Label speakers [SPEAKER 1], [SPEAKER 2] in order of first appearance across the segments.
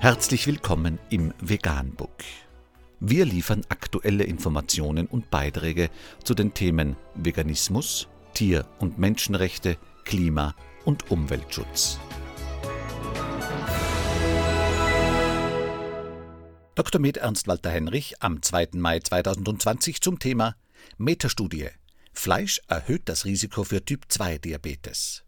[SPEAKER 1] Herzlich willkommen im Veganbook. Wir liefern aktuelle Informationen und Beiträge zu den Themen Veganismus, Tier- und Menschenrechte, Klima- und Umweltschutz. Dr. Med Ernst Walter Henrich am 2. Mai 2020 zum Thema Metastudie. Fleisch erhöht das Risiko für Typ-2-Diabetes.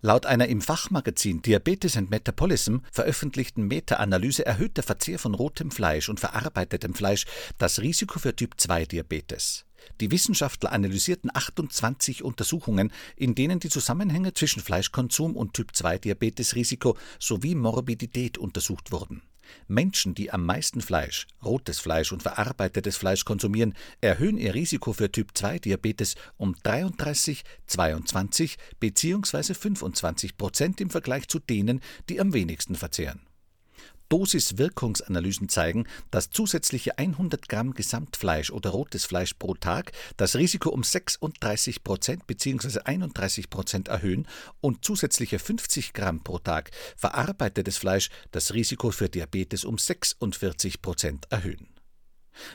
[SPEAKER 1] Laut einer im Fachmagazin Diabetes and Metabolism veröffentlichten Meta-Analyse erhöht der Verzehr von rotem Fleisch und verarbeitetem Fleisch das Risiko für Typ-2-Diabetes. Die Wissenschaftler analysierten 28 Untersuchungen, in denen die Zusammenhänge zwischen Fleischkonsum und Typ-2-Diabetesrisiko sowie Morbidität untersucht wurden. Menschen, die am meisten Fleisch, rotes Fleisch und verarbeitetes Fleisch konsumieren, erhöhen ihr Risiko für Typ-2-Diabetes um 33, 22 bzw. 25 Prozent im Vergleich zu denen, die am wenigsten verzehren. Dosis-Wirkungsanalysen zeigen, dass zusätzliche 100 Gramm Gesamtfleisch oder rotes Fleisch pro Tag das Risiko um 36 Prozent bzw. 31 Prozent erhöhen und zusätzliche 50 Gramm pro Tag verarbeitetes Fleisch das Risiko für Diabetes um 46 Prozent erhöhen.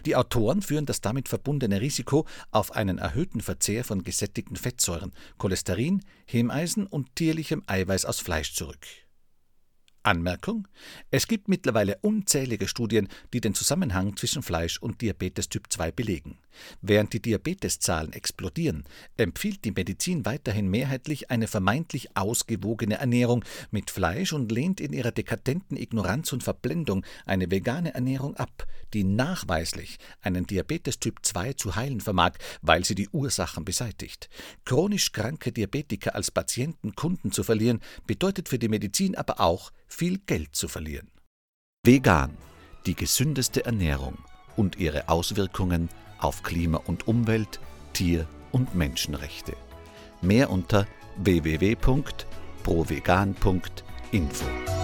[SPEAKER 1] Die Autoren führen das damit verbundene Risiko auf einen erhöhten Verzehr von gesättigten Fettsäuren, Cholesterin, Hemeisen und tierlichem Eiweiß aus Fleisch zurück. Anmerkung: Es gibt mittlerweile unzählige Studien, die den Zusammenhang zwischen Fleisch und Diabetes Typ 2 belegen. Während die Diabeteszahlen explodieren, empfiehlt die Medizin weiterhin mehrheitlich eine vermeintlich ausgewogene Ernährung mit Fleisch und lehnt in ihrer dekadenten Ignoranz und Verblendung eine vegane Ernährung ab, die nachweislich einen Diabetes Typ 2 zu heilen vermag, weil sie die Ursachen beseitigt. Chronisch kranke Diabetiker als Patienten, Kunden zu verlieren, bedeutet für die Medizin aber auch, viel Geld zu verlieren. Vegan, die gesündeste Ernährung und ihre Auswirkungen auf Klima und Umwelt, Tier- und Menschenrechte. Mehr unter www.provegan.info.